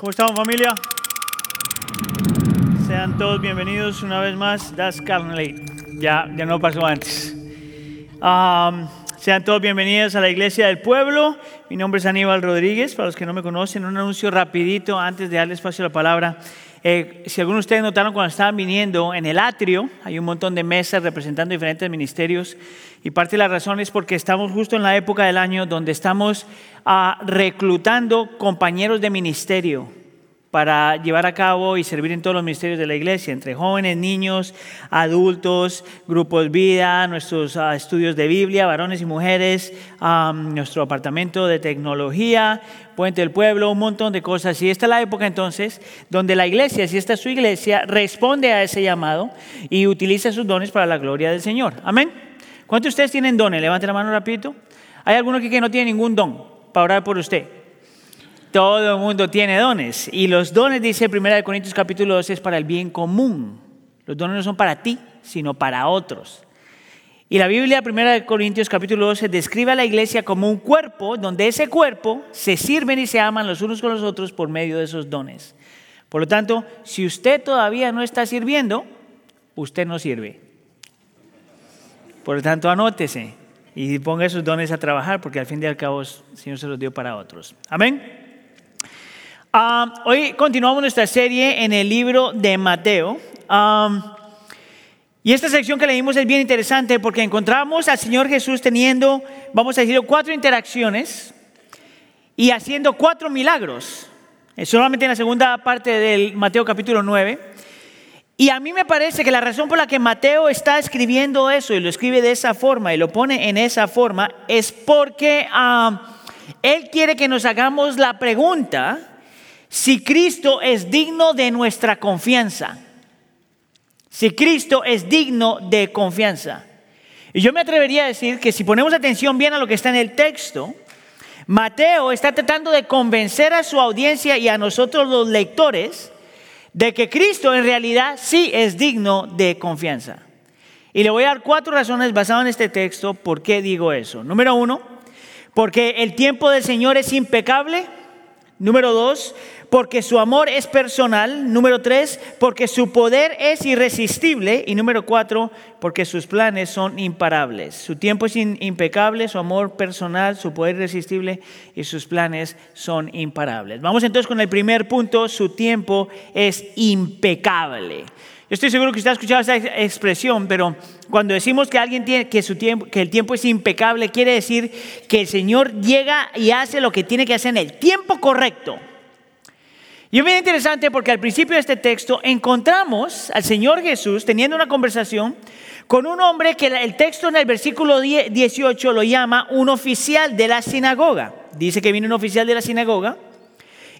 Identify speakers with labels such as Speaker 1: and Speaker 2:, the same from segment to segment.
Speaker 1: ¿Cómo estamos familia? Sean todos bienvenidos una vez más. Das Carnley. Ya, ya no pasó antes. Um, sean todos bienvenidos a la Iglesia del Pueblo. Mi nombre es Aníbal Rodríguez. Para los que no me conocen, un anuncio rapidito antes de darle espacio a la palabra. Eh, si algunos de ustedes notaron cuando estaban viniendo en el atrio, hay un montón de mesas representando diferentes ministerios y parte de la razón es porque estamos justo en la época del año donde estamos uh, reclutando compañeros de ministerio para llevar a cabo y servir en todos los ministerios de la iglesia, entre jóvenes, niños, adultos, grupos vida, nuestros uh, estudios de Biblia, varones y mujeres, nuestro apartamento de tecnología, Puente del Pueblo, un montón de cosas. Y esta es la época entonces donde la iglesia, si esta es su iglesia, responde a ese llamado y utiliza sus dones para la gloria del Señor. Amén. ¿Cuántos de ustedes tienen dones? Levanten la mano rapidito. ¿Hay alguno aquí que no tiene ningún don para orar por usted? Todo el mundo tiene dones. Y los dones, dice 1 Corintios capítulo 12, es para el bien común. Los dones no son para ti, sino para otros. Y la Biblia, 1 Corintios capítulo 12, describe a la iglesia como un cuerpo, donde ese cuerpo se sirven y se aman los unos con los otros por medio de esos dones. Por lo tanto, si usted todavía no está sirviendo, usted no sirve. Por lo tanto, anótese y ponga esos dones a trabajar, porque al fin y al cabo el Señor se los dio para otros. Amén. Um, hoy continuamos nuestra serie en el libro de Mateo. Y esta sección que leímos es bien interesante porque encontramos al Señor Jesús teniendo, vamos a decir, cuatro interacciones y haciendo cuatro milagros. Solamente en la segunda parte del Mateo capítulo 9. Y a mí me parece que la razón por la que Mateo está escribiendo eso y lo escribe de esa forma y lo pone en esa forma es porque um, él quiere que nos hagamos la pregunta si Cristo es digno de nuestra confianza. Si Cristo es digno de confianza. Y yo me atrevería a decir que si ponemos atención bien a lo que está en el texto, Mateo está tratando de convencer a su audiencia y a nosotros los lectores de que Cristo en realidad sí es digno de confianza. Y le voy a dar cuatro razones basadas en este texto por qué digo eso. Número uno, porque el tiempo del Señor es impecable. Número dos, porque su amor es personal. Número tres, porque su poder es irresistible. Y número cuatro, porque sus planes son imparables. Su tiempo es impecable, su amor personal, su poder irresistible y sus planes son imparables. Vamos entonces con el primer punto, su tiempo es impecable. Yo estoy seguro que usted ha escuchado esa expresión, pero cuando decimos que alguien tiene que su tiempo, que el tiempo es impecable, quiere decir que el Señor llega y hace lo que tiene que hacer en el tiempo correcto. Y es bien interesante porque al principio de este texto encontramos al Señor Jesús teniendo una conversación con un hombre que el texto en el versículo 18 lo llama un oficial de la sinagoga. Dice que viene un oficial de la sinagoga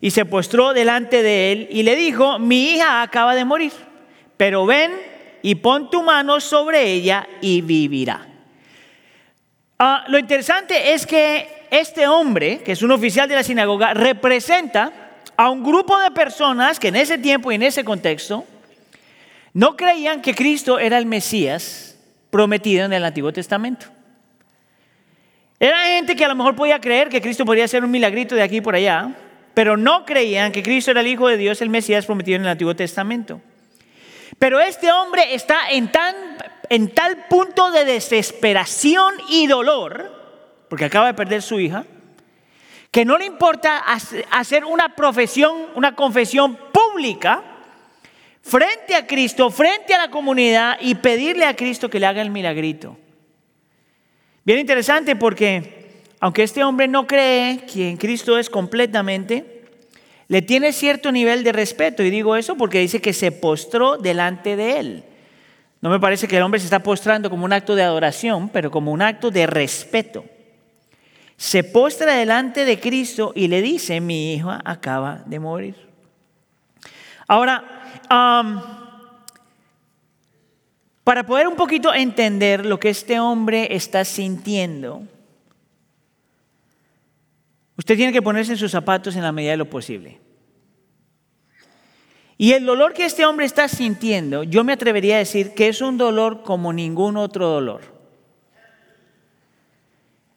Speaker 1: y se postró delante de él y le dijo, mi hija acaba de morir, pero ven y pon tu mano sobre ella y vivirá. Ah, lo interesante es que este hombre, que es un oficial de la sinagoga, representa a un grupo de personas que en ese tiempo y en ese contexto no creían que Cristo era el Mesías prometido en el Antiguo Testamento. Era gente que a lo mejor podía creer que Cristo podría ser un milagrito de aquí por allá, pero no creían que Cristo era el Hijo de Dios, el Mesías prometido en el Antiguo Testamento. Pero este hombre está en, en tal punto de desesperación y dolor, porque acaba de perder su hija, que no le importa hacer una profesión, una confesión pública frente a Cristo, frente a la comunidad y pedirle a Cristo que le haga el milagrito. Bien interesante porque aunque este hombre no cree que en Cristo es completamente, le tiene cierto nivel de respeto. Y digo eso porque dice que se postró delante de él. No me parece que el hombre se está postrando como un acto de adoración, pero como un acto de respeto se postra delante de Cristo y le dice, mi hija acaba de morir. Ahora, para poder un poquito entender lo que este hombre está sintiendo, usted tiene que ponerse en sus zapatos en la medida de lo posible. Y el dolor que este hombre está sintiendo, yo me atrevería a decir que es un dolor como ningún otro dolor.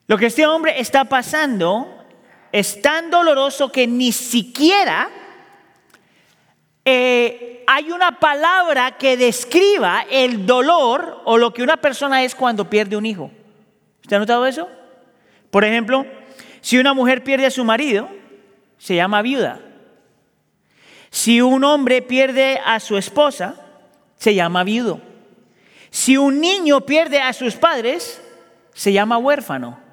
Speaker 1: Lo que este hombre está pasando es tan doloroso que ni siquiera eh, hay una palabra que describa el dolor o lo que una persona es cuando pierde un hijo. ¿Usted ha notado eso? Por ejemplo, si una mujer pierde a su marido, se llama viuda. Si un hombre pierde a su esposa, se llama viudo. Si un niño pierde a sus padres, se llama huérfano.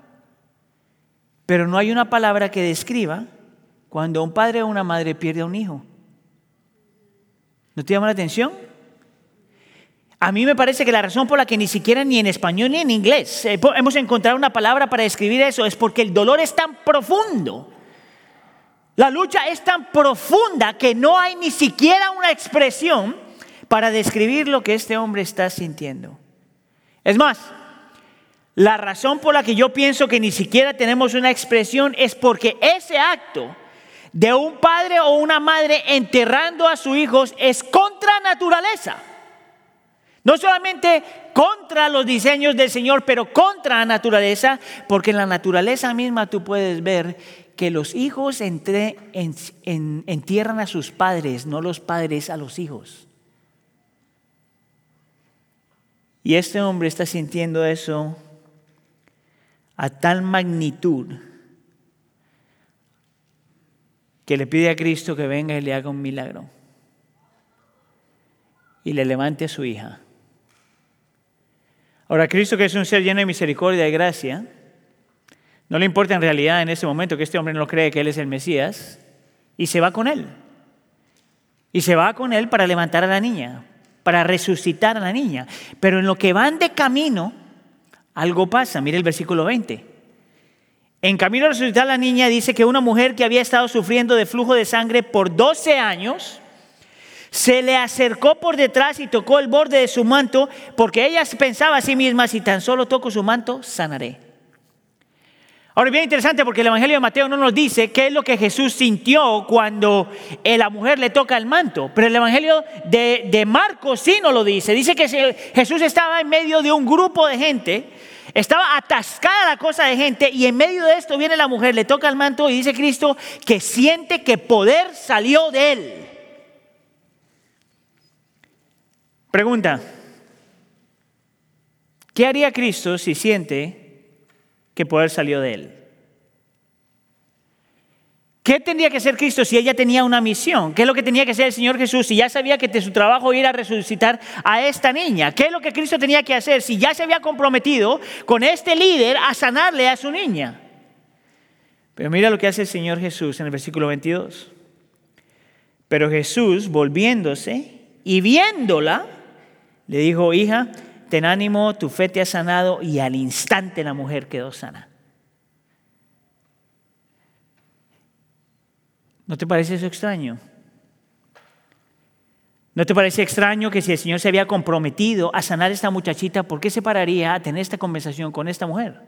Speaker 1: Pero no hay una palabra que describa cuando un padre o una madre pierde a un hijo. ¿No te llama la atención? A mí me parece que la razón por la que ni siquiera ni en español ni en inglés eh, hemos encontrado una palabra para describir eso es porque el dolor es tan profundo. La lucha es tan profunda que no hay ni siquiera una expresión para describir lo que este hombre está sintiendo. Es más, la razón por la que yo pienso que ni siquiera tenemos una expresión es porque ese acto de un padre o una madre enterrando a sus hijos es contra naturaleza. No solamente contra los diseños del Señor, pero contra la naturaleza, porque en la naturaleza misma tú puedes ver que los hijos entierran a sus padres, no los padres a los hijos. Y este hombre está sintiendo eso a tal magnitud que le pide a Cristo que venga y le haga un milagro y le levante a su hija. Ahora, Cristo, que es un ser lleno de misericordia y gracia, no le importa en realidad en ese momento que este hombre no cree que Él es el Mesías y se va con Él. Y se va con Él para levantar a la niña, para resucitar a la niña. Pero en lo que van de camino, algo pasa. Mire el versículo 20. En camino a resucitar la niña dice que una mujer que había estado sufriendo de flujo de sangre por 12 años, se le acercó por detrás y tocó el borde de su manto, porque ella pensaba a sí misma, si tan solo toco su manto, sanaré. Ahora es bien interesante porque el Evangelio de Mateo no nos dice qué es lo que Jesús sintió cuando eh, la mujer le toca el manto, pero el Evangelio de, Marcos sí nos lo dice. Dice que Jesús estaba en medio de un grupo de gente, estaba atascada la cosa de gente y en medio de esto viene la mujer, le toca el manto y dice Cristo que siente que poder salió de él. Pregunta, ¿qué haría Cristo si siente que poder salió de él. ¿Qué tendría que hacer Cristo si ella tenía una misión? ¿Qué es lo que tenía que hacer el Señor Jesús si ya sabía que de su trabajo era resucitar a esta niña? ¿Qué es lo que Cristo tenía que hacer si ya se había comprometido con este líder a sanarle a su niña? Pero mira lo que hace el Señor Jesús en el versículo 22. Pero Jesús, volviéndose y viéndola, le dijo, hija, ten ánimo, tu fe te ha sanado y al instante la mujer quedó sana. ¿No te parece eso extraño? ¿No te parece extraño que si el Señor se había comprometido a sanar a esta muchachita, ¿por qué se pararía a tener esta conversación con esta mujer?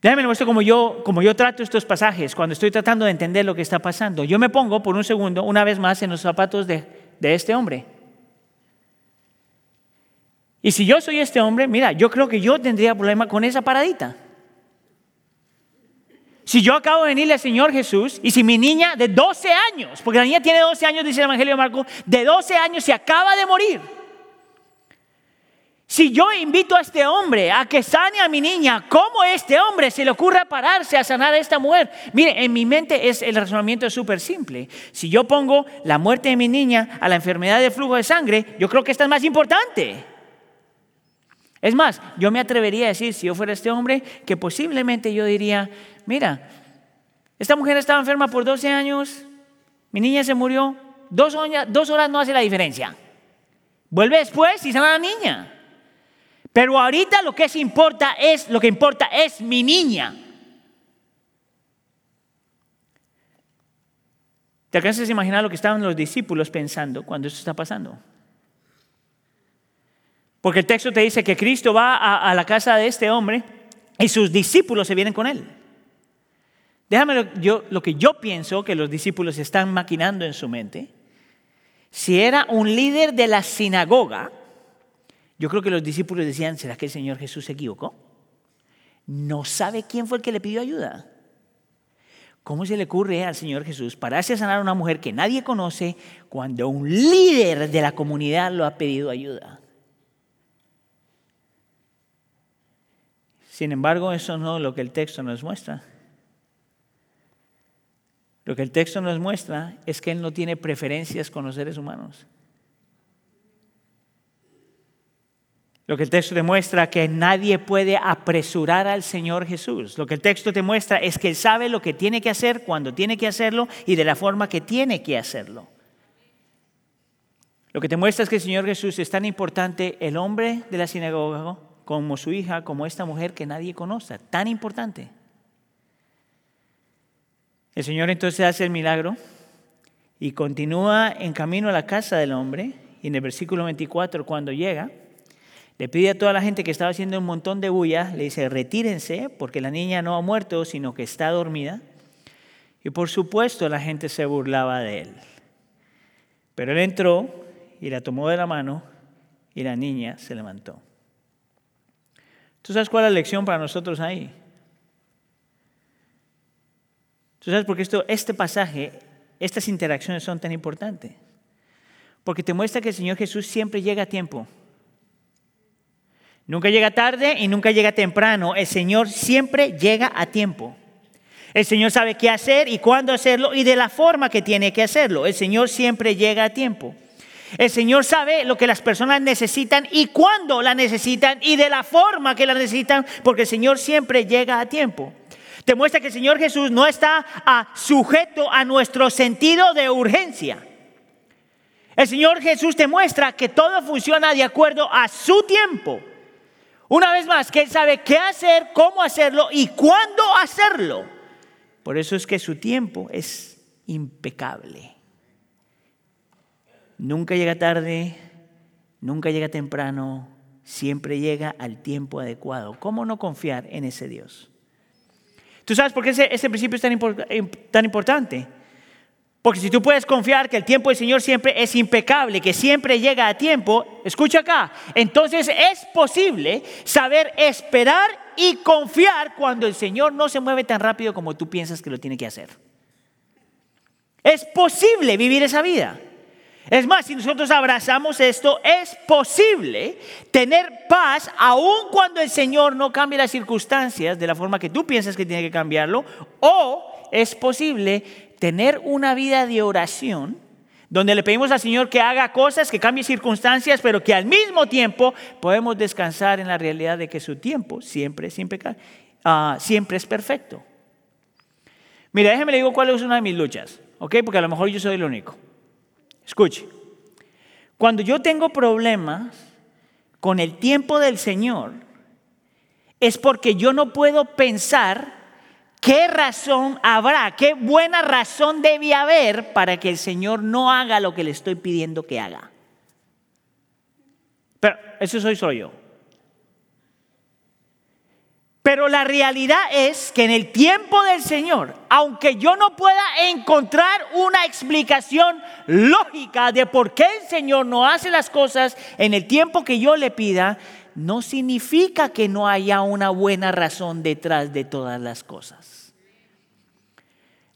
Speaker 1: Déjame muestro como yo, como yo trato estos pasajes cuando estoy tratando de entender lo que está pasando. Yo me pongo por un segundo, una vez más, en los zapatos de, de este hombre. Y si yo soy este hombre, mira, yo creo que yo tendría problema con esa paradita. Si yo acabo de venirle al Señor Jesús y si mi niña de 12 años, porque la niña tiene 12 años, dice el Evangelio de Marco, de 12 años se acaba de morir. Si yo invito a este hombre a que sane a mi niña, ¿cómo este hombre se le ocurre pararse a sanar a esta mujer? Mire, en mi mente es el razonamiento es súper simple. Si yo pongo la muerte de mi niña a la enfermedad de flujo de sangre, yo creo que esta es más importante. Es más, yo me atrevería a decir, si yo fuera este hombre, que posiblemente yo diría, mira, esta mujer estaba enferma por 12 años, mi niña se murió, dos horas, no hace la diferencia. Vuelve después y sana la niña. Pero ahorita lo que importa es, lo que importa es mi niña. ¿Te alcanzas a imaginar lo que estaban los discípulos pensando cuando esto está pasando? Porque el texto te dice que Cristo va a, la casa de este hombre y sus discípulos se vienen con él. Déjame lo, que yo pienso que los discípulos están maquinando en su mente. Si era un líder de la sinagoga, yo creo que los discípulos decían, ¿será que el Señor Jesús se equivocó? No sabe quién fue el que le pidió ayuda. ¿Cómo se le ocurre al Señor Jesús pararse a sanar a una mujer que nadie conoce cuando un líder de la comunidad lo ha pedido ayuda? Sin embargo, eso no es lo que el texto nos muestra. Lo que el texto nos muestra es que Él no tiene preferencias con los seres humanos. Lo que el texto demuestra que nadie puede apresurar al Señor Jesús. Lo que el texto te muestra es que Él sabe lo que tiene que hacer, cuando tiene que hacerlo y de la forma que tiene que hacerlo. Lo que te muestra es que el Señor Jesús es tan importante el hombre de la sinagoga como su hija, como esta mujer que nadie conoce. Tan importante. El Señor entonces hace el milagro y continúa en camino a la casa del hombre. Y en el versículo 24, cuando llega, le pide a toda la gente que estaba haciendo un montón de bulla, le dice, retírense porque la niña no ha muerto, sino que está dormida. Y por supuesto la gente se burlaba de él. Pero él entró y la tomó de la mano y la niña se levantó. ¿Tú sabes cuál es la lección para nosotros ahí? ¿Tú sabes por qué esto, este pasaje, estas interacciones son tan importantes? Porque te muestra que el Señor Jesús siempre llega a tiempo. Nunca llega tarde y nunca llega temprano. El Señor siempre llega a tiempo. El Señor sabe qué hacer y cuándo hacerlo y de la forma que tiene que hacerlo. El Señor siempre llega a tiempo. El Señor sabe lo que las personas necesitan y cuándo la necesitan y de la forma que la necesitan, porque el Señor siempre llega a tiempo. Te muestra que el Señor Jesús no está sujeto a nuestro sentido de urgencia. El Señor Jesús te muestra que todo funciona de acuerdo a su tiempo. Una vez más, que Él sabe qué hacer, cómo hacerlo y cuándo hacerlo. Por eso es que su tiempo es impecable. Nunca llega tarde, nunca llega temprano, siempre llega al tiempo adecuado. ¿Cómo no confiar en ese Dios? ¿Tú sabes por qué ese, principio es tan, tan importante? Porque si tú puedes confiar que el tiempo del Señor siempre es impecable, que siempre llega a tiempo, escucha acá, entonces es posible saber esperar y confiar cuando el Señor no se mueve tan rápido como tú piensas que lo tiene que hacer. Es posible vivir esa vida. Es más, si nosotros abrazamos esto, es posible tener paz aun cuando el Señor no cambie las circunstancias de la forma que tú piensas que tiene que cambiarlo, o es posible tener una vida de oración donde le pedimos al Señor que haga cosas, que cambie circunstancias, pero que al mismo tiempo podemos descansar en la realidad de que su tiempo siempre, es perfecto. Mira, déjeme le digo cuál es una de mis luchas, ¿ok? Porque a lo mejor yo soy el único. Escuche, cuando yo tengo problemas con el tiempo del Señor, es porque yo no puedo pensar ¿Qué razón habrá? ¿Qué buena razón debe haber para que el Señor no haga lo que le estoy pidiendo que haga? Pero eso soy solo yo. Pero la realidad es que en el tiempo del Señor, aunque yo no pueda encontrar una explicación lógica de por qué el Señor no hace las cosas en el tiempo que yo le pida, no significa que no haya una buena razón detrás de todas las cosas.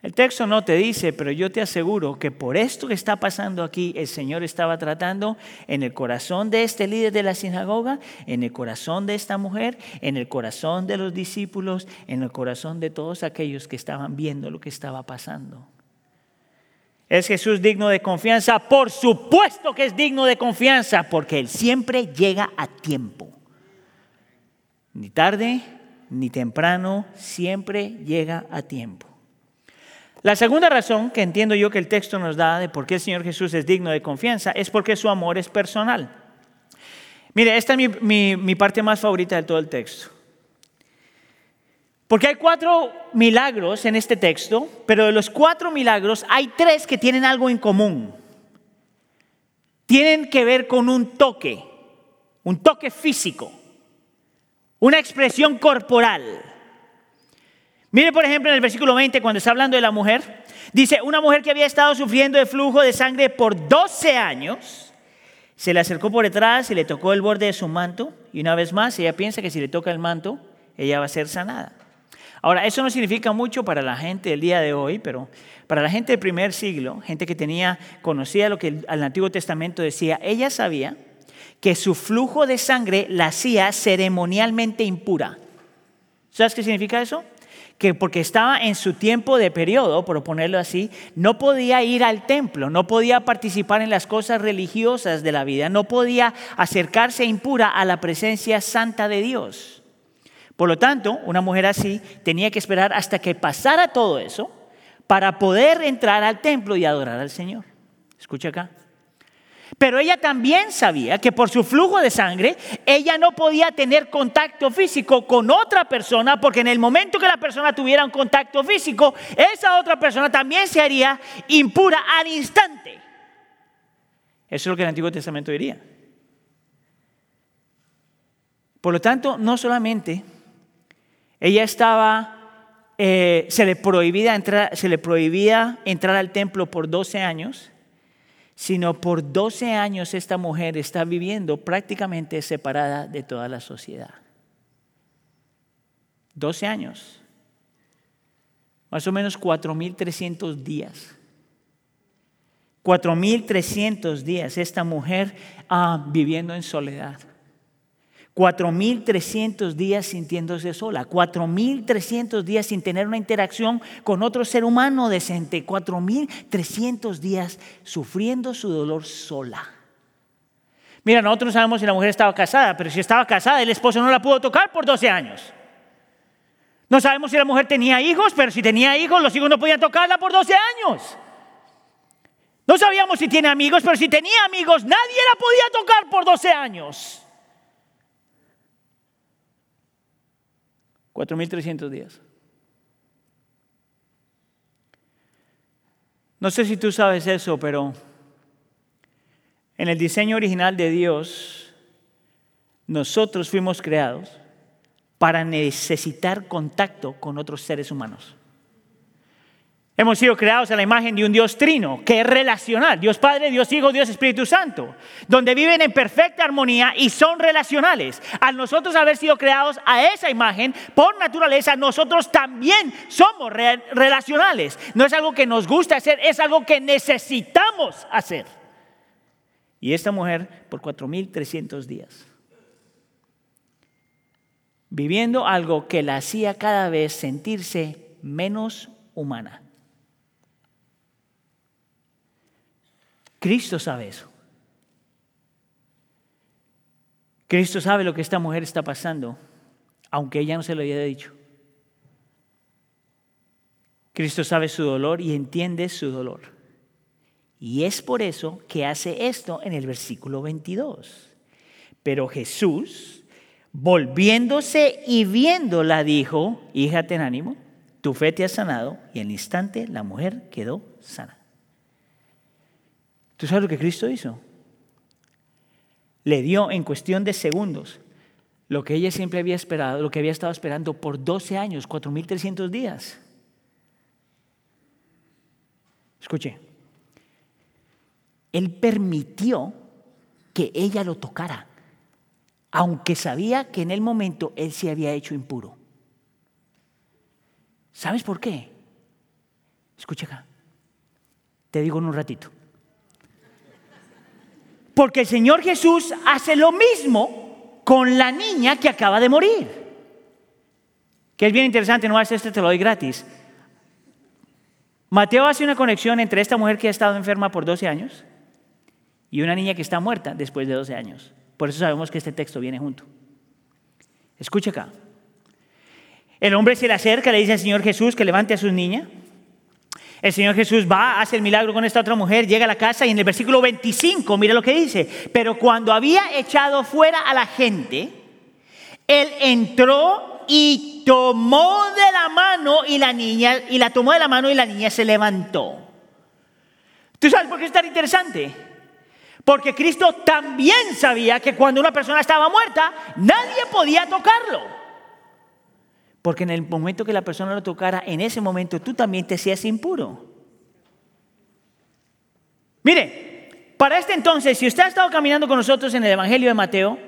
Speaker 1: El texto no te dice, pero yo te aseguro que por esto que está pasando aquí, el Señor estaba tratando en el corazón de este líder de la sinagoga, en el corazón de esta mujer, en el corazón de los discípulos, en el corazón de todos aquellos que estaban viendo lo que estaba pasando. ¿Es Jesús digno de confianza? Por supuesto que es digno de confianza, porque Él siempre llega a tiempo. Ni tarde, ni temprano, siempre llega a tiempo. La segunda razón que entiendo yo que el texto nos da de por qué el Señor Jesús es digno de confianza es porque su amor es personal. Mire, esta es mi, parte más favorita de todo el texto. Porque hay cuatro milagros en este texto, pero de los cuatro milagros hay tres que tienen algo en común. Tienen que ver con un toque, un toque físico, una expresión corporal. Mire, por ejemplo, en el versículo 20, cuando está hablando de la mujer, dice, una mujer que había estado sufriendo de flujo de sangre por 12 años, se le acercó por detrás y le tocó el borde de su manto, y una vez más ella piensa que si le toca el manto, ella va a ser sanada. Ahora, eso no significa mucho para la gente del día de hoy, pero para la gente del primer siglo, gente que tenía, conocía lo que el, Antiguo Testamento decía, ella sabía que su flujo de sangre la hacía ceremonialmente impura. ¿Sabes qué significa eso? Que porque estaba en su tiempo de periodo, por ponerlo así, no podía ir al templo, no podía participar en las cosas religiosas de la vida, no podía acercarse impura a la presencia santa de Dios. Por lo tanto, una mujer así tenía que esperar hasta que pasara todo eso para poder entrar al templo y adorar al Señor. Escucha acá. Pero ella también sabía que por su flujo de sangre, ella no podía tener contacto físico con otra persona, porque en el momento que la persona tuviera un contacto físico, esa otra persona también se haría impura al instante. Eso es lo que el Antiguo Testamento diría. Por lo tanto, no solamente ella estaba, eh, se, le prohibía entrar, se le prohibía entrar al templo por 12 años, sino por 12 años esta mujer está viviendo prácticamente separada de toda la sociedad. 12 años. Más o menos 4.300 días. 4.300 días esta mujer ah, viviendo en soledad. 4.300 días sintiéndose sola, 4.300 días sin tener una interacción con otro ser humano decente, 4.300 días sufriendo su dolor sola. Mira, nosotros no sabemos si la mujer estaba casada, pero si estaba casada, el esposo no la pudo tocar por 12 años. No sabemos si la mujer tenía hijos, pero si tenía hijos, los hijos no podían tocarla por 12 años. No sabíamos si tiene amigos, pero si tenía amigos, nadie la podía tocar por 12 años. 4.300 días. No sé si tú sabes eso, pero en el diseño original de Dios, nosotros fuimos creados para necesitar contacto con otros seres humanos. Hemos sido creados a la imagen de un Dios trino, que es relacional, Dios Padre, Dios Hijo, Dios Espíritu Santo, donde viven en perfecta armonía y son relacionales. Al nosotros haber sido creados a esa imagen, por naturaleza, nosotros también somos relacionales. No es algo que nos gusta hacer, es algo que necesitamos hacer. Y esta mujer, por 4.300 días, viviendo algo que la hacía cada vez sentirse menos humana. Cristo sabe eso. Cristo sabe lo que esta mujer está pasando, aunque ella no se lo haya dicho. Cristo sabe su dolor y entiende su dolor. Y es por eso que hace esto en el versículo 22. Pero Jesús, volviéndose y viéndola, dijo, hija, ten ánimo, tu fe te ha sanado. Y al instante la mujer quedó sana. ¿Tú sabes lo que Cristo hizo? Le dio en cuestión de segundos lo que ella siempre había esperado, lo que había estado esperando por 12 años, 4.300 días. Escuche, Él permitió que ella lo tocara, aunque sabía que en el momento Él se había hecho impuro. ¿Sabes por qué? Escucha acá, te digo en un ratito. Porque el Señor Jesús hace lo mismo con la niña que acaba de morir. Que es bien interesante, no hace este, te lo doy gratis. Mateo hace una conexión entre esta mujer que ha estado enferma por 12 años y una niña que está muerta después de 12 años. Por eso sabemos que este texto viene junto. Escucha acá. El hombre se le acerca, le dice al Señor Jesús que levante a su niña. El Señor Jesús va, hace el milagro con esta otra mujer, llega a la casa y en el versículo 25, mira lo que dice, pero cuando había echado fuera a la gente, él entró y tomó de la mano y la niña, y la tomó de la mano y la niña se levantó. ¿Tú sabes por qué es tan interesante? Porque Cristo también sabía que cuando una persona estaba muerta, nadie podía tocarlo. Porque en el momento que la persona lo tocara, en ese momento tú también te hacías impuro. Mire, para este entonces, si usted ha estado caminando con nosotros en el Evangelio de Mateo,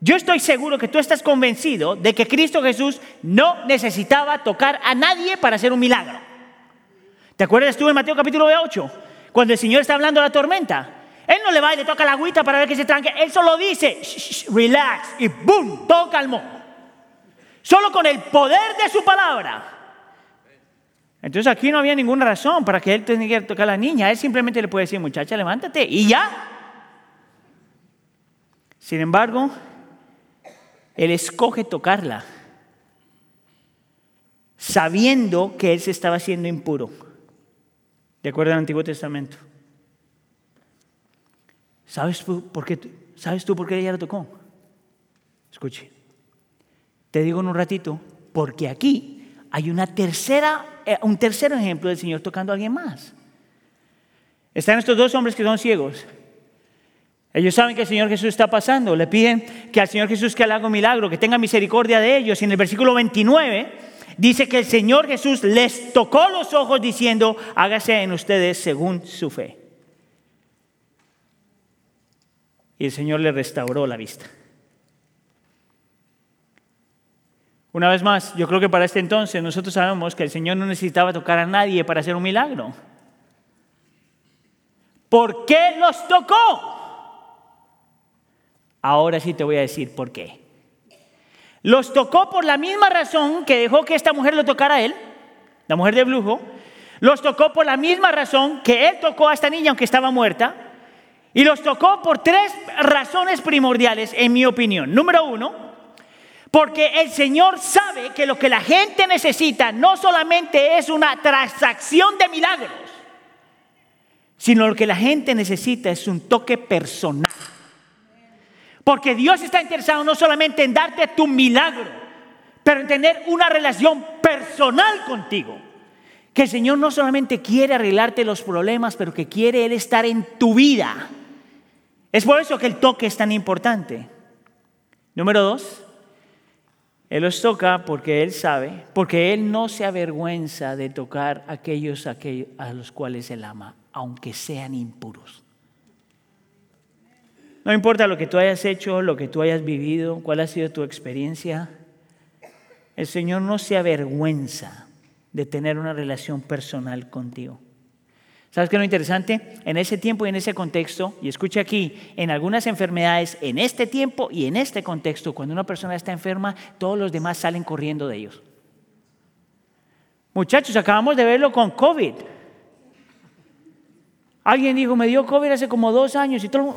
Speaker 1: yo estoy seguro que tú estás convencido de que Cristo Jesús no necesitaba tocar a nadie para hacer un milagro. ¿Te acuerdas tú en Mateo capítulo 8? Cuando el Señor está hablando de la tormenta. Él no le va y le toca la agüita para ver que se tranque. Él solo dice, relax, y boom, todo calmó. Solo con el poder de su palabra. Entonces aquí no había ninguna razón para que él tenga que tocar a la niña. Él simplemente le puede decir, muchacha, levántate y ya. Sin embargo, él escoge tocarla, sabiendo que él se estaba haciendo impuro, de acuerdo al Antiguo Testamento. ¿Sabes por qué, ¿Sabes tú por qué ella lo tocó? Escuche, te digo en un ratito, porque aquí hay una tercera, eh, un tercer ejemplo del Señor tocando a alguien más. Están estos dos hombres que son ciegos. Ellos saben que el Señor Jesús está pasando. Le piden que al Señor Jesús que le haga un milagro, que tenga misericordia de ellos. Y en el versículo 29 dice que el Señor Jesús les tocó los ojos diciendo, hágase en ustedes según su fe. Y el Señor le restauró la vista. Una vez más, yo creo que para este entonces nosotros sabemos que el Señor no necesitaba tocar a nadie para hacer un milagro. ¿Por qué los tocó? Ahora sí te voy a decir por qué. Los tocó por la misma razón que dejó que esta mujer lo tocara a él, la mujer de brujo. Los tocó por la misma razón que él tocó a esta niña aunque estaba muerta. Y los tocó por tres razones primordiales, en mi opinión. Número uno, porque el Señor sabe que lo que la gente necesita no solamente es una transacción de milagros, sino lo que la gente necesita es un toque personal. Porque Dios está interesado no solamente en darte tu milagro, pero en tener una relación personal contigo. Que el Señor no solamente quiere arreglarte los problemas, pero que quiere Él estar en tu vida. Es por eso que el toque es tan importante. Número dos, Él los toca porque Él sabe, porque Él no se avergüenza de tocar a aquellos a los cuales Él ama, aunque sean impuros. No importa lo que tú hayas hecho, lo que tú hayas vivido, cuál ha sido tu experiencia, el Señor no se avergüenza de tener una relación personal contigo. ¿Sabes qué es lo interesante? En ese tiempo y en ese contexto, y escucha aquí, en algunas enfermedades, en este tiempo y en este contexto, cuando una persona está enferma, todos los demás salen corriendo de ellos. Muchachos, acabamos de verlo con COVID. Alguien dijo, me dio COVID hace como dos años y todo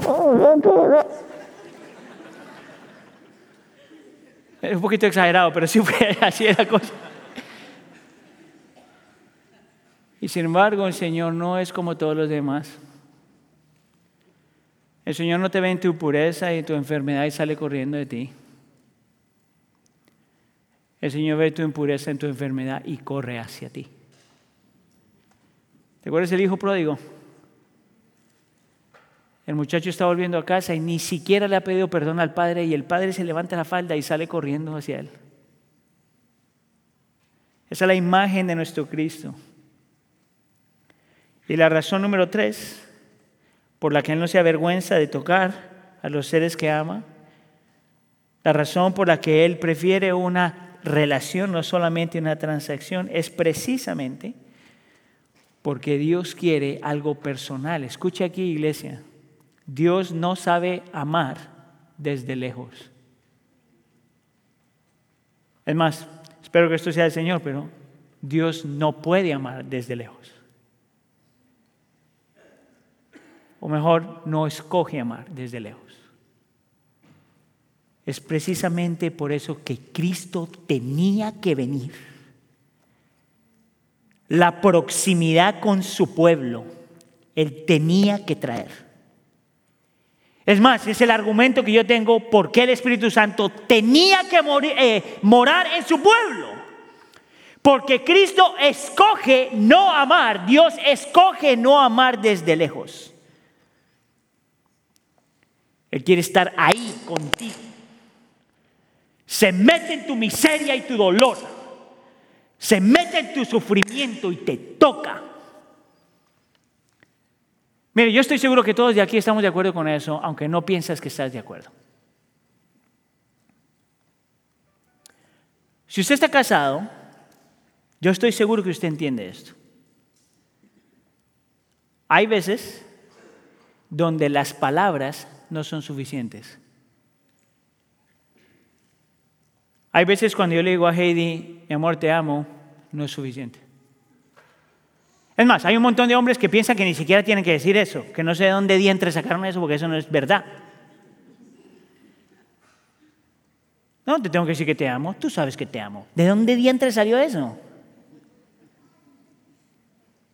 Speaker 1: Es un poquito exagerado, pero sí fue así la cosa. Y sin embargo, el Señor no es como todos los demás. El Señor no te ve en tu pureza y tu enfermedad y sale corriendo de ti. El Señor ve tu impureza en tu enfermedad y corre hacia ti. ¿Te acuerdas del hijo pródigo? El muchacho está volviendo a casa y ni siquiera le ha pedido perdón al padre y el padre se levanta la falda y sale corriendo hacia él. Esa es la imagen de nuestro Cristo. Y la razón número tres, por la que Él no se avergüenza de tocar a los seres que ama, la razón por la que Él prefiere una relación, no solamente una transacción, es precisamente porque Dios quiere algo personal. Escucha aquí, iglesia. Dios no sabe amar desde lejos. Es más, espero que esto sea el Señor, pero Dios no puede amar desde lejos. O mejor, no escoge amar desde lejos. Es precisamente por eso que Cristo tenía que venir. La proximidad con su pueblo, Él tenía que traer. Es más, es el argumento que yo tengo por qué el Espíritu Santo tenía que eh, morar en su pueblo. Porque Cristo escoge no amar, Dios escoge no amar desde lejos. Él quiere estar ahí contigo. Se mete en tu miseria y tu dolor. Se mete en tu sufrimiento y te toca. Mire, yo estoy seguro que todos de aquí estamos de acuerdo con eso, aunque no piensas que estás de acuerdo. Si usted está casado, yo estoy seguro que usted entiende esto. Hay veces donde las palabras no son suficientes. Hay veces cuando yo le digo a Heidi, mi amor, te amo, no es suficiente. Es más, hay un montón de hombres que piensan que ni siquiera tienen que decir eso, que no sé de dónde dientes sacaron eso porque eso no es verdad. No, te tengo que decir que te amo, tú sabes que te amo. ¿De dónde dientes salió eso?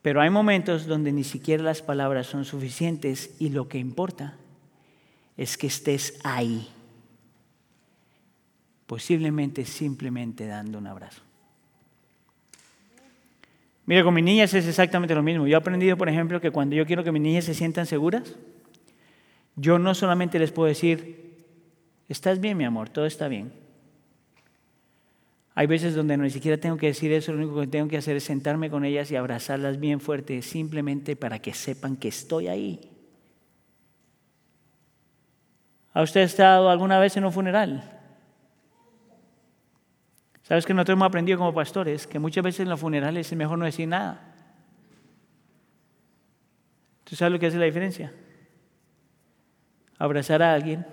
Speaker 1: Pero hay momentos donde ni siquiera las palabras son suficientes y lo que importa es que estés ahí. Posiblemente simplemente dando un abrazo. Mira, con mis niñas es exactamente lo mismo. Yo he aprendido, por ejemplo, que cuando yo quiero que mis niñas se sientan seguras, yo no solamente les puedo decir, estás bien, mi amor, todo está bien. Hay veces donde no ni siquiera tengo que decir eso, lo único que tengo que hacer es sentarme con ellas y abrazarlas bien fuerte, simplemente para que sepan que estoy ahí. ¿Ha usted estado alguna vez en un funeral? ¿Sabes que nosotros hemos aprendido como pastores que muchas veces en los funerales es mejor no decir nada? ¿Tú sabes lo que hace la diferencia? Abrazar a alguien,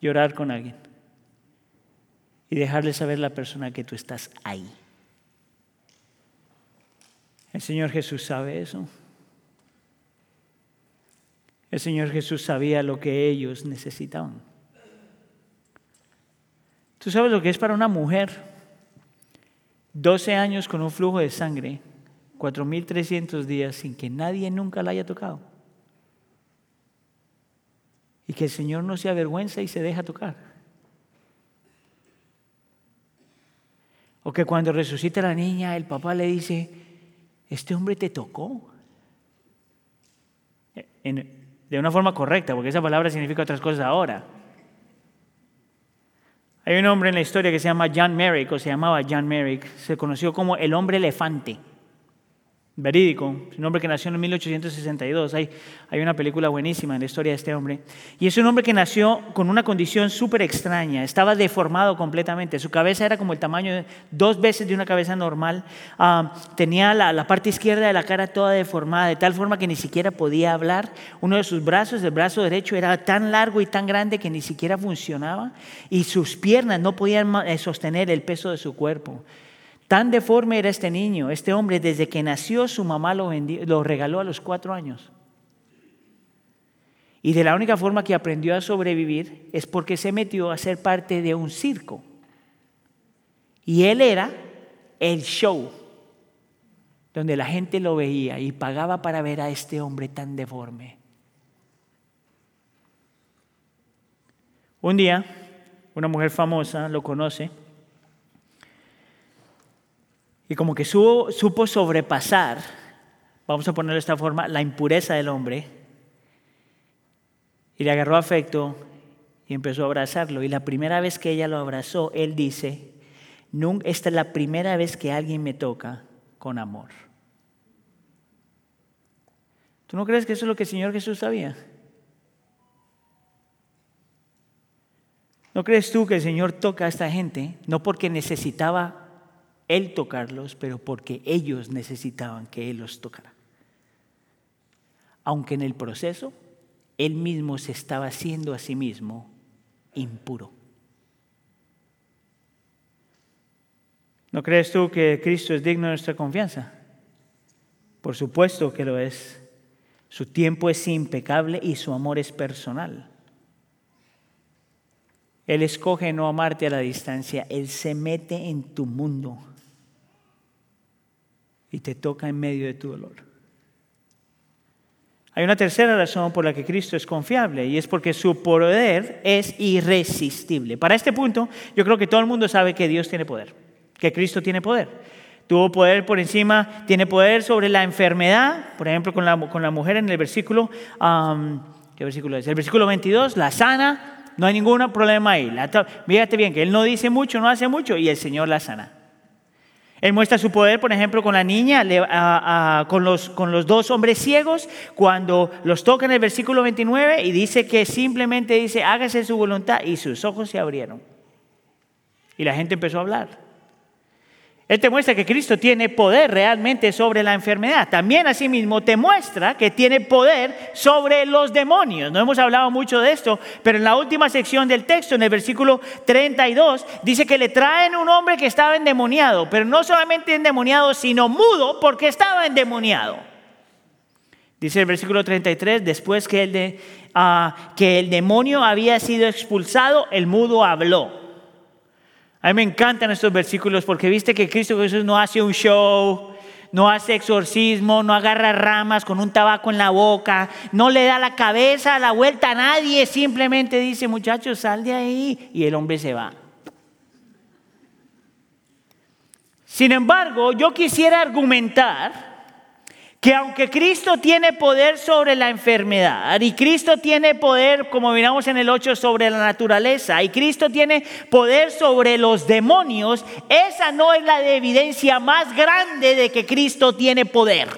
Speaker 1: llorar con alguien y dejarle saber a la persona que tú estás ahí. El Señor Jesús sabe eso. El Señor Jesús sabía lo que ellos necesitaban. ¿Tú sabes lo que es para una mujer? 12 años con un flujo de sangre, 4.300 días sin que nadie nunca la haya tocado. Y que el Señor no se avergüenza y se deja tocar. O que cuando resucita la niña, el papá le dice, este hombre te tocó. De una forma correcta, porque esa palabra significa otras cosas ahora. Hay un hombre en la historia que se llama John Merrick, o se llamaba John Merrick, se conoció como el hombre elefante verídico, un hombre que nació en 1862. Hay, una película buenísima en la historia de este hombre. Y es un hombre que nació con una condición súper extraña, estaba deformado completamente. Su cabeza era como el tamaño de dos veces de una cabeza normal. Ah, tenía la, la, parte izquierda de la cara toda deformada, de tal forma que ni siquiera podía hablar. Uno de sus brazos, el brazo derecho, era tan largo y tan grande que ni siquiera funcionaba. Y sus piernas no podían eh, sostener el peso de su cuerpo. Tan deforme era este niño, este hombre, desde que nació su mamá lo, lo regaló a los cuatro años. Y de la única forma que aprendió a sobrevivir es porque se metió a ser parte de un circo. Y él era el show, donde la gente lo veía y pagaba para ver a este hombre tan deforme. Un día, una mujer famosa lo conoce y como que supo, sobrepasar, vamos a ponerlo de esta forma, la impureza del hombre. Y le agarró afecto y empezó a abrazarlo. Y la primera vez que ella lo abrazó, él dice, esta es la primera vez que alguien me toca con amor. ¿Tú no crees que eso es lo que el Señor Jesús sabía? ¿No crees tú que el Señor toca a esta gente no porque necesitaba él tocarlos, pero porque ellos necesitaban que Él los tocara. Aunque en el proceso Él mismo se estaba haciendo a sí mismo impuro. ¿No crees tú que Cristo es digno de nuestra confianza? Por supuesto que lo es. Su tiempo es impecable y su amor es personal. Él escoge no amarte a la distancia, Él se mete en tu mundo y te toca en medio de tu dolor. Hay una tercera razón por la que Cristo es confiable y es porque su poder es irresistible. Para este punto, yo creo que todo el mundo sabe que Dios tiene poder, que Cristo tiene poder. Tuvo poder por encima, tiene poder sobre la enfermedad, por ejemplo, con la, con la mujer en el versículo, ¿qué versículo es? El versículo 22, la sana, no hay ningún problema ahí. fíjate bien que Él no dice mucho, no hace mucho y el Señor la sana. Él muestra su poder, por ejemplo, con la niña, con, los, con los dos hombres ciegos, cuando los toca en el versículo 29 y dice que simplemente dice, hágase su voluntad y sus ojos se abrieron. Y la gente empezó a hablar. Él te muestra que Cristo tiene poder realmente sobre la enfermedad. También asimismo te muestra que tiene poder sobre los demonios. No hemos hablado mucho de esto, pero en la última sección del texto, en el versículo 32, dice que le traen un hombre que estaba endemoniado, pero no solamente endemoniado, sino mudo porque estaba endemoniado. Dice el versículo 33, después que el, ah, que el demonio había sido expulsado, el mudo habló. A mí me encantan estos versículos porque viste que Cristo Jesús no hace un show, no hace exorcismo, no agarra ramas con un tabaco en la boca, no le da la cabeza a la vuelta a nadie, simplemente dice, muchachos, sal de ahí y el hombre se va. Sin embargo, yo quisiera argumentar que aunque Cristo tiene poder sobre la enfermedad y Cristo tiene poder, como miramos en el 8, sobre la naturaleza y Cristo tiene poder sobre los demonios, esa no es la evidencia más grande de que Cristo tiene poder.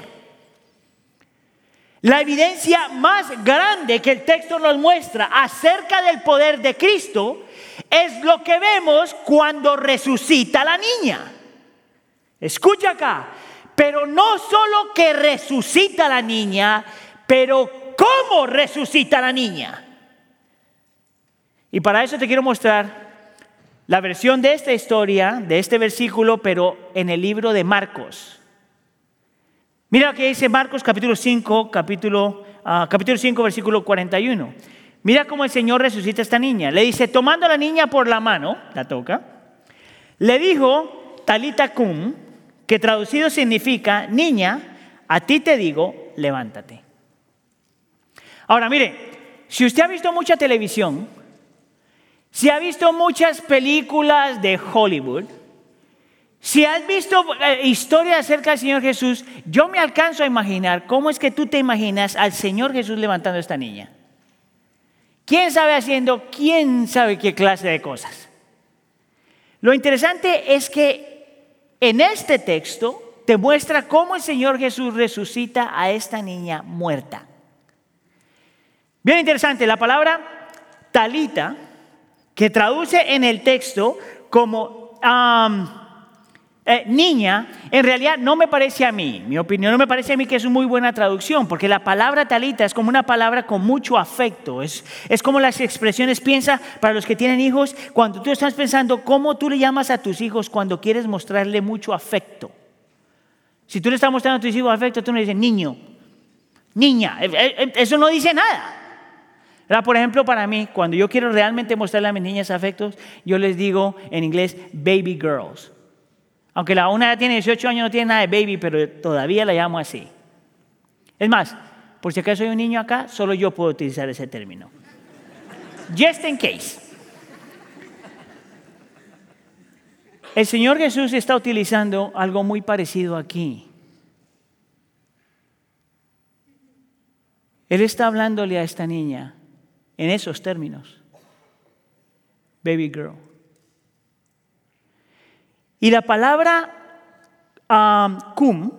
Speaker 1: La evidencia más grande que el texto nos muestra acerca del poder de Cristo es lo que vemos cuando resucita la niña. Escucha acá, pero no solo que resucita la niña, pero cómo resucita la niña. Y para eso te quiero mostrar la versión de esta historia, de este versículo, pero en el libro de Marcos. Mira lo que dice Marcos capítulo 5, capítulo, uh, capítulo 5, versículo 41. Mira cómo el Señor resucita a esta niña. Le dice, tomando a la niña por la mano, la toca, le dijo, Talita cum, que traducido significa, niña, a ti te digo, levántate. Ahora, mire, si usted ha visto mucha televisión, si ha visto muchas películas de Hollywood, si has visto eh, historias acerca del Señor Jesús, yo me alcanzo a imaginar cómo es que tú te imaginas al Señor Jesús levantando a esta niña. ¿Quién sabe haciendo quién sabe qué clase de cosas? Lo interesante es que en este texto te muestra cómo el Señor Jesús resucita a esta niña muerta. Bien interesante, la palabra talita, que traduce en el texto como eh, niña, en realidad no me parece a mí, mi opinión no me parece a mí que es una muy buena traducción, porque la palabra talita es como una palabra con mucho afecto, es, es como las expresiones, piensa para los que tienen hijos, cuando tú estás pensando cómo tú le llamas a tus hijos cuando quieres mostrarle mucho afecto. Si tú le estás mostrando a tus hijos afecto, tú le dices niño, niña, eh, eh, eso no dice nada. Por ejemplo, para mí, cuando yo quiero realmente mostrarle a mis niñas afectos, yo les digo en inglés baby girls. Aunque la una ya tiene 18 años, no tiene nada de baby, pero todavía la llamo así. Es más, por si acaso hay un niño acá, solo yo puedo utilizar ese término. Just in case. El Señor Jesús está utilizando algo muy parecido aquí. Él está hablándole a esta niña en esos términos. Baby girl. Y la palabra cum,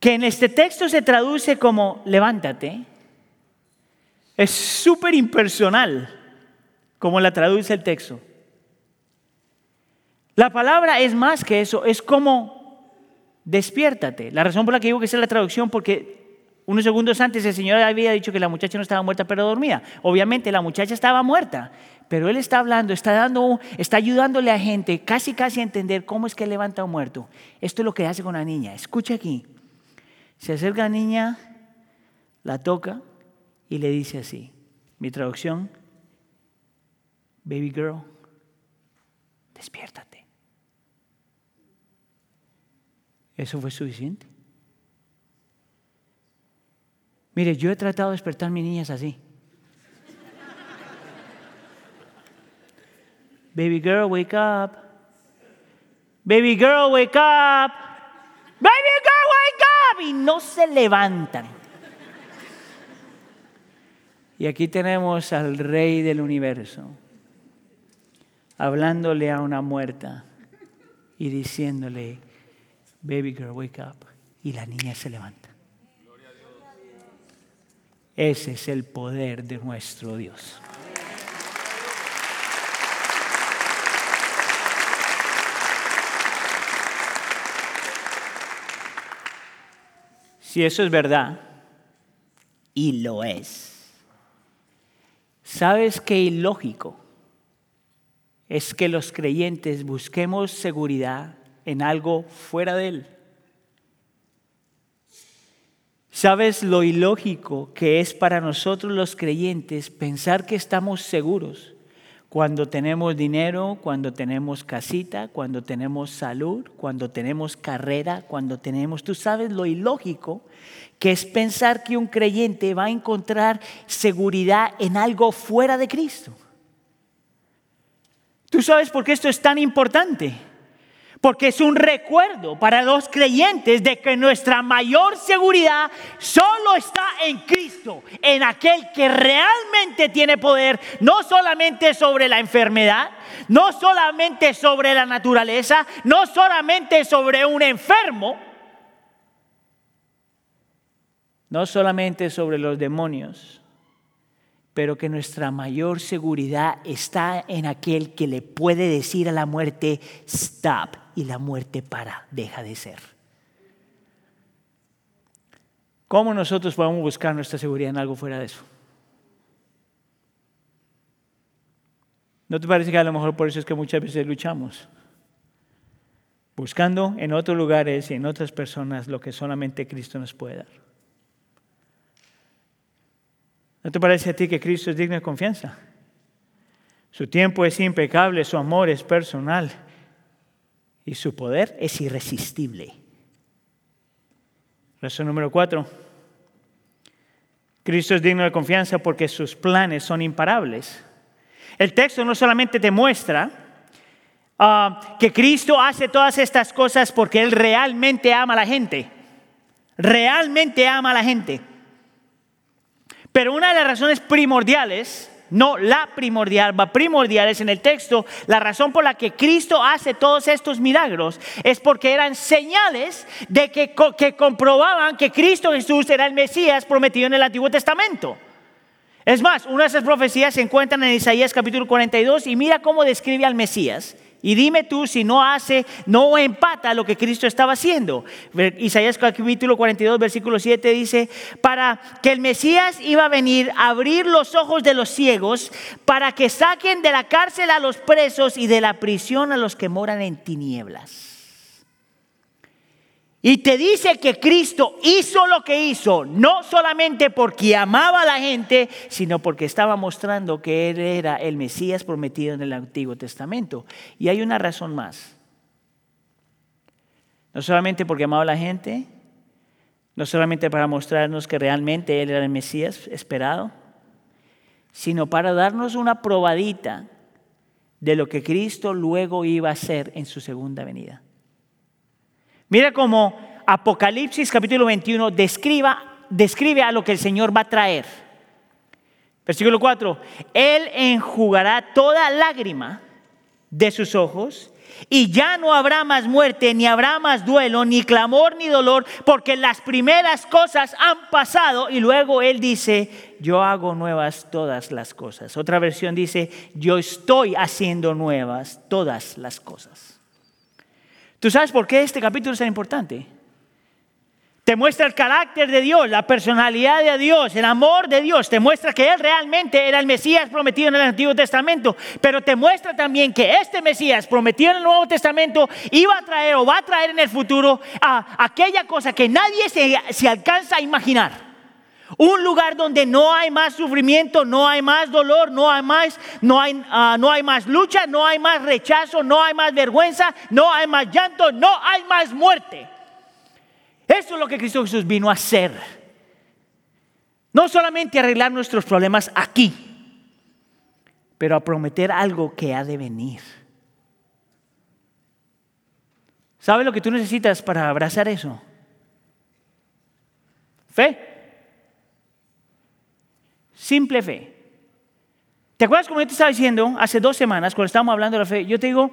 Speaker 1: que en este texto se traduce como levántate, es súper impersonal como la traduce el texto. La palabra es más que eso, es como despiértate. La razón por la que digo que es la traducción, porque unos segundos antes el Señor había dicho que la muchacha no estaba muerta, pero dormía. Obviamente la muchacha estaba muerta, pero Él está hablando, está, dando, está ayudándole a gente casi casi a entender cómo es que levanta a un muerto. Esto es lo que hace con la niña. Escucha aquí. Se acerca a la niña, la toca y le dice así. Mi traducción, baby girl, despiértate. Eso fue suficiente. Mire, yo he tratado de despertar a mis niñas así. Baby girl, wake up. Baby girl, wake up. Baby girl, wake up. Y no se levantan. Y aquí tenemos al rey del universo hablándole a una muerta y diciéndole, baby girl, wake up. Y la niña se levanta. Ese es el poder de nuestro Dios. Si eso es verdad, y lo es, ¿sabes qué ilógico es que los creyentes busquemos seguridad en algo fuera de Él? ¿Sabes lo ilógico que es para nosotros los creyentes pensar que estamos seguros cuando tenemos dinero, cuando tenemos casita, cuando tenemos salud, cuando tenemos carrera, cuando tenemos... Tú sabes lo ilógico que es pensar que un creyente va a encontrar seguridad en algo fuera de Cristo. ¿Tú sabes por qué esto es tan importante? Porque es un recuerdo para los creyentes de que nuestra mayor seguridad solo está en Cristo, en aquel que realmente tiene poder, no solamente sobre la enfermedad, no solamente sobre la naturaleza, no solamente sobre un enfermo, no solamente sobre los demonios, pero que nuestra mayor seguridad está en aquel que le puede decir a la muerte, stop, y la muerte para, deja de ser. ¿Cómo nosotros podemos buscar nuestra seguridad en algo fuera de eso? ¿No te parece que a lo mejor por eso es que muchas veces luchamos? Buscando en otros lugares y en otras personas lo que solamente Cristo nos puede dar. ¿No te parece a ti que Cristo es digno de confianza? Su tiempo es impecable, su amor es personal y su poder es irresistible. Razón número cuatro. Cristo es digno de confianza porque sus planes son imparables. El texto no solamente te muestra ah, que Cristo hace todas estas cosas porque Él realmente ama a la gente. Realmente ama a la gente. Pero una de las razones primordiales, no la primordial, va primordiales en el texto, la razón por la que Cristo hace todos estos milagros es porque eran señales de que, que comprobaban que Cristo Jesús era el Mesías prometido en el Antiguo Testamento. Es más, una de esas profecías se encuentran en Isaías capítulo 42 y mira cómo describe al Mesías. Y dime tú si no hace, no empata lo que Cristo estaba haciendo. Isaías capítulo 42, versículo 7 dice, para que el Mesías iba a venir a abrir los ojos de los ciegos, para que saquen de la cárcel a los presos y de la prisión a los que moran en tinieblas. Y te dice que Cristo hizo lo que hizo, no solamente porque amaba a la gente, sino porque estaba mostrando que Él era el Mesías prometido en el Antiguo Testamento. Y hay una razón más. No solamente porque amaba a la gente, no solamente para mostrarnos que realmente Él era el Mesías esperado, sino para darnos una probadita de lo que Cristo luego iba a hacer en su segunda venida. Mira cómo Apocalipsis capítulo 21 describe a lo que el Señor va a traer. Versículo 4, Él enjugará toda lágrima de sus ojos y ya no habrá más muerte, ni habrá más duelo, ni clamor, ni dolor, porque las primeras cosas han pasado. Y luego Él dice, yo hago nuevas todas las cosas. Otra versión dice, yo estoy haciendo nuevas todas las cosas. ¿Tú sabes por qué este capítulo es tan importante? Te muestra el carácter de Dios, la personalidad de Dios, el amor de Dios. Te muestra que Él realmente era el Mesías prometido en el Antiguo Testamento. Pero te muestra también que este Mesías prometido en el Nuevo Testamento iba a traer o va a traer en el futuro a aquella cosa que nadie se, se alcanza a imaginar. Un lugar donde no hay más sufrimiento, no hay más dolor, no hay más, no hay, ah, no hay más lucha, no hay más rechazo, no hay más vergüenza, no hay más llanto, no hay más muerte. Eso es lo que Cristo Jesús vino a hacer. No solamente arreglar nuestros problemas aquí, pero a prometer algo que ha de venir. ¿Sabes lo que tú necesitas para abrazar eso? Fe. Simple fe. ¿Te acuerdas como yo te estaba diciendo hace dos semanas cuando estábamos hablando de la fe? Yo te digo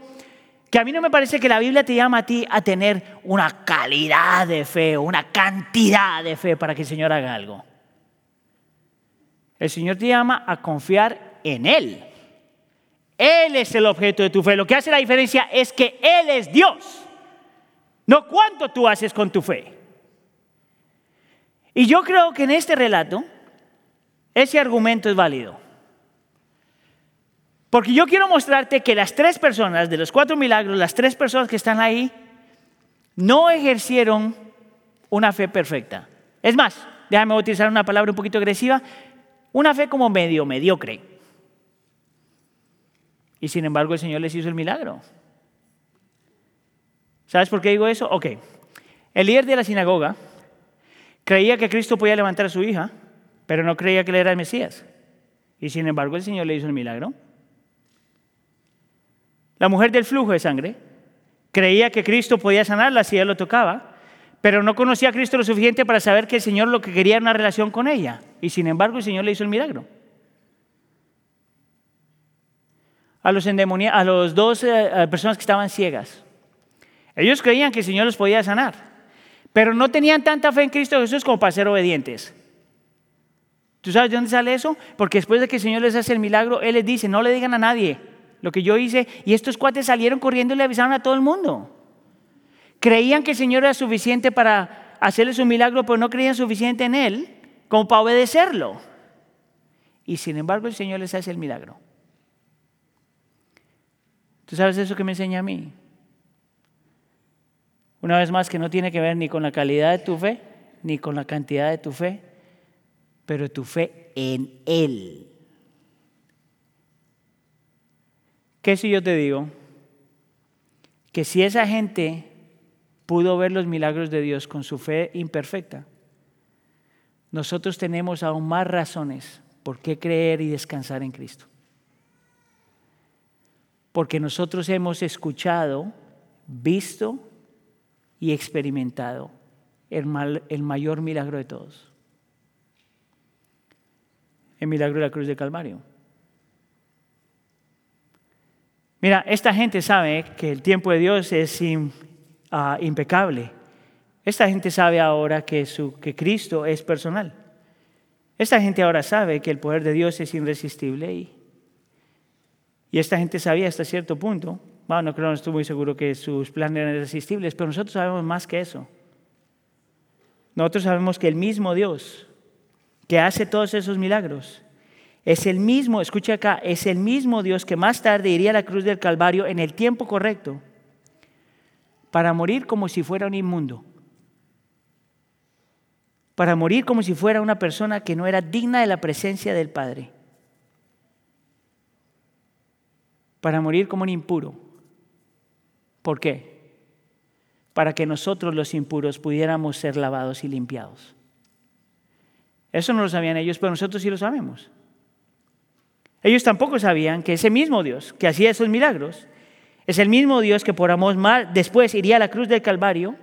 Speaker 1: que a mí no me parece que la Biblia te llama a ti a tener una calidad de fe o una cantidad de fe para que el Señor haga algo. El Señor te llama a confiar en Él. Él es el objeto de tu fe. Lo que hace la diferencia es que Él es Dios, no cuánto tú haces con tu fe. Y yo creo que en este relato ese argumento es válido. Porque yo quiero mostrarte que las tres personas de los cuatro milagros, las tres personas que están ahí, no ejercieron una fe perfecta. Es más, déjame utilizar una palabra un poquito agresiva, una fe como medio mediocre. Y sin embargo el Señor les hizo el milagro. ¿Sabes por qué digo eso? Ok. El líder de la sinagoga creía que Cristo podía levantar a su hija, pero no creía que él era el Mesías. Y sin embargo el Señor le hizo el milagro. La mujer del flujo de sangre creía que Cristo podía sanarla si él lo tocaba, pero no conocía a Cristo lo suficiente para saber que el Señor lo que quería era una relación con ella. Y sin embargo el Señor le hizo el milagro. A los, a los dos eh, personas que estaban ciegas. Ellos creían que el Señor los podía sanar, pero no tenían tanta fe en Cristo Jesús como para ser obedientes. ¿Tú sabes de dónde sale eso? Porque después de que el Señor les hace el milagro, Él les dice, no le digan a nadie lo que yo hice, y estos cuates salieron corriendo y le avisaron a todo el mundo. Creían que el Señor era suficiente para hacerles un milagro, pero no creían suficiente en Él como para obedecerlo. Y sin embargo el Señor les hace el milagro. ¿Tú sabes eso que me enseña a mí? Una vez más que no tiene que ver ni con la calidad de tu fe, ni con la cantidad de tu fe, pero tu fe en Él. ¿Qué si yo te digo? Que si esa gente pudo ver los milagros de Dios con su fe imperfecta, nosotros tenemos aún más razones por qué creer y descansar en Cristo. Porque nosotros hemos escuchado, visto y experimentado el, mayor milagro de todos. El milagro de la cruz de Calvario. Mira, esta gente sabe que el tiempo de Dios es Ah, impecable. Esta gente sabe ahora que, Cristo es personal. Esta gente ahora sabe que el poder de Dios es irresistible y, y esta gente sabía hasta cierto punto, bueno, no creo, no estoy muy seguro que sus planes eran irresistibles, pero nosotros sabemos más que eso. Nosotros sabemos que el mismo Dios que hace todos esos milagros es el mismo, escucha acá, es el mismo Dios que más tarde iría a la cruz del Calvario en el tiempo correcto para morir como si fuera un inmundo, para morir como si fuera una persona que no era digna de la presencia del Padre, para morir como un impuro. ¿Por qué? Para que nosotros los impuros pudiéramos ser lavados y limpiados. Eso no lo sabían ellos, pero nosotros sí lo sabemos. Ellos tampoco sabían que ese mismo Dios que hacía esos milagros es el mismo Dios que por amor más después iría a la cruz del Calvario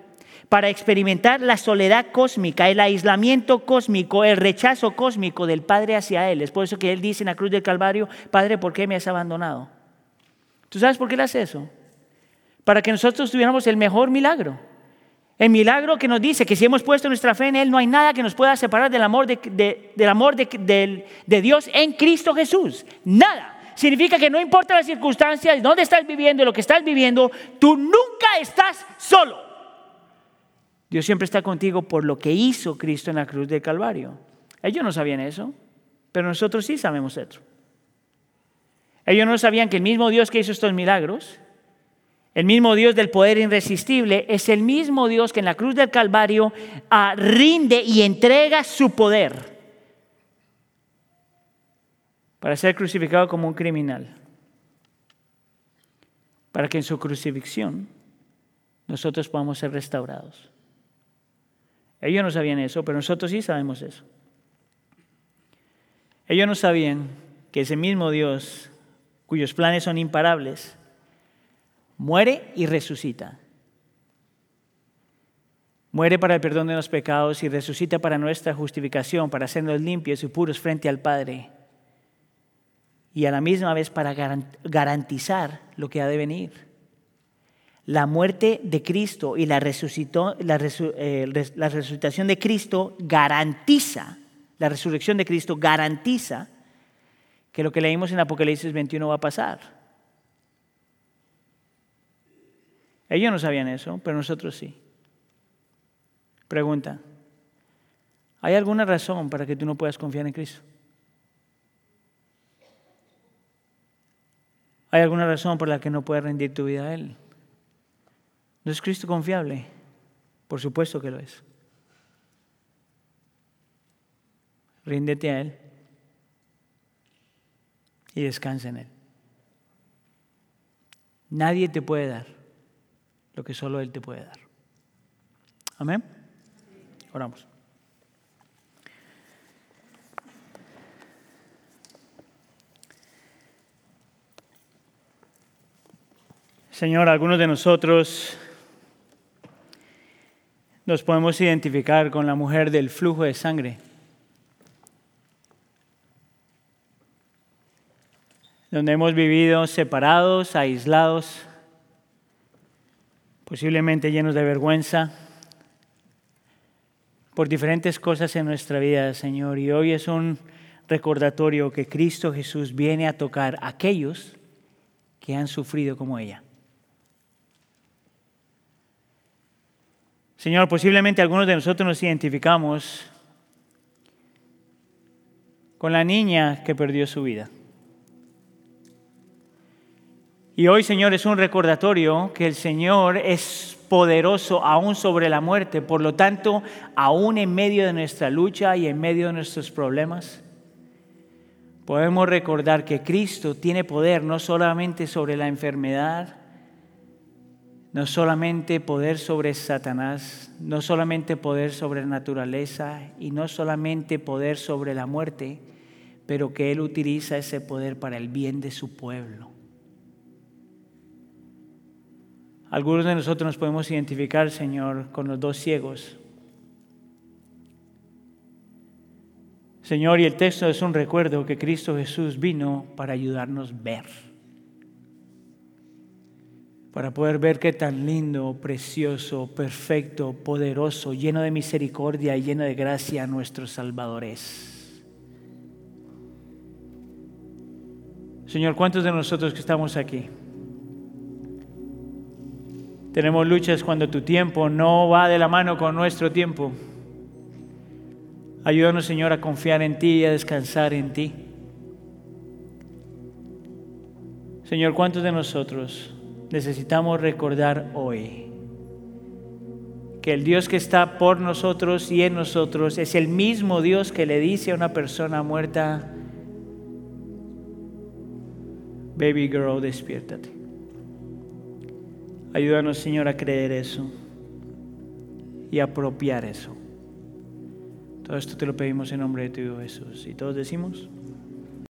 Speaker 1: para experimentar la soledad cósmica, el aislamiento cósmico, el rechazo cósmico del Padre hacia Él. Es por eso que Él dice en la cruz del Calvario, Padre, ¿por qué me has abandonado? ¿Tú sabes por qué Él hace eso? Para que nosotros tuviéramos el mejor milagro. El milagro que nos dice que si hemos puesto nuestra fe en Él, no hay nada que nos pueda separar del amor de, del amor de Dios en Cristo Jesús. Nada significa que no importa las circunstancias, dónde estás viviendo, lo que estás viviendo, tú nunca estás solo. Dios siempre está contigo por lo que hizo Cristo en la cruz del Calvario. Ellos no sabían eso, pero nosotros sí sabemos eso. Ellos no sabían que el mismo Dios que hizo estos milagros, el mismo Dios del poder irresistible, es el mismo Dios que en la cruz del Calvario ah, rinde y entrega su poder para ser crucificado como un criminal, para que en su crucifixión nosotros podamos ser restaurados. Ellos no sabían eso, pero nosotros sí sabemos eso. Ellos no sabían que ese mismo Dios, cuyos planes son imparables, muere y resucita. Muere para el perdón de los pecados y resucita para nuestra justificación, para hacernos limpios y puros frente al Padre y a la misma vez para garantizar lo que ha de venir. La muerte de Cristo y la, eh, la, resucitación de Cristo garantiza, la resurrección de Cristo garantiza que lo que leímos en Apocalipsis 21 va a pasar. Ellos no sabían eso, pero nosotros sí. Pregunta, ¿Hay alguna razón para que tú no puedas confiar en Cristo? ¿Hay alguna razón por la que no puedas rendir tu vida a Él? ¿No es Cristo confiable? Por supuesto que lo es. Ríndete a Él y descansa en Él. Nadie te puede dar lo que solo Él te puede dar. Amén. Oramos. Señor, algunos de nosotros nos podemos identificar con la mujer del flujo de sangre. Donde hemos vivido separados, aislados, posiblemente llenos de vergüenza por diferentes cosas en nuestra vida, Señor. Y hoy es un recordatorio que Cristo Jesús viene a tocar a aquellos que han sufrido como ella. Señor, posiblemente algunos de nosotros nos identificamos con la niña que perdió su vida. Y hoy, Señor, es un recordatorio que el Señor es poderoso aún sobre la muerte. Por lo tanto, aún en medio de nuestra lucha y en medio de nuestros problemas, podemos recordar que Cristo tiene poder no solamente sobre la enfermedad, no solamente poder sobre Satanás, no solamente poder sobre la naturaleza y no solamente poder sobre la muerte, pero que Él utiliza ese poder para el bien de su pueblo. Algunos de nosotros nos podemos identificar, Señor, con los dos ciegos. Señor, y el texto es un recuerdo que Cristo Jesús vino para ayudarnos a ver para poder ver qué tan lindo, precioso, perfecto, poderoso, lleno de misericordia y lleno de gracia nuestro Salvador es. Señor, ¿cuántos de nosotros que estamos aquí? Tenemos luchas cuando tu tiempo no va de la mano con nuestro tiempo. Ayúdanos, Señor, a confiar en ti y a descansar en ti. Señor, ¿cuántos de nosotros necesitamos recordar hoy que el Dios que está por nosotros y en nosotros es el mismo Dios que le dice a una persona muerta, baby girl, despiértate. Ayúdanos, Señor, a creer eso y apropiar eso. Todo esto te lo pedimos en nombre de tu Hijo Jesús. Y todos decimos...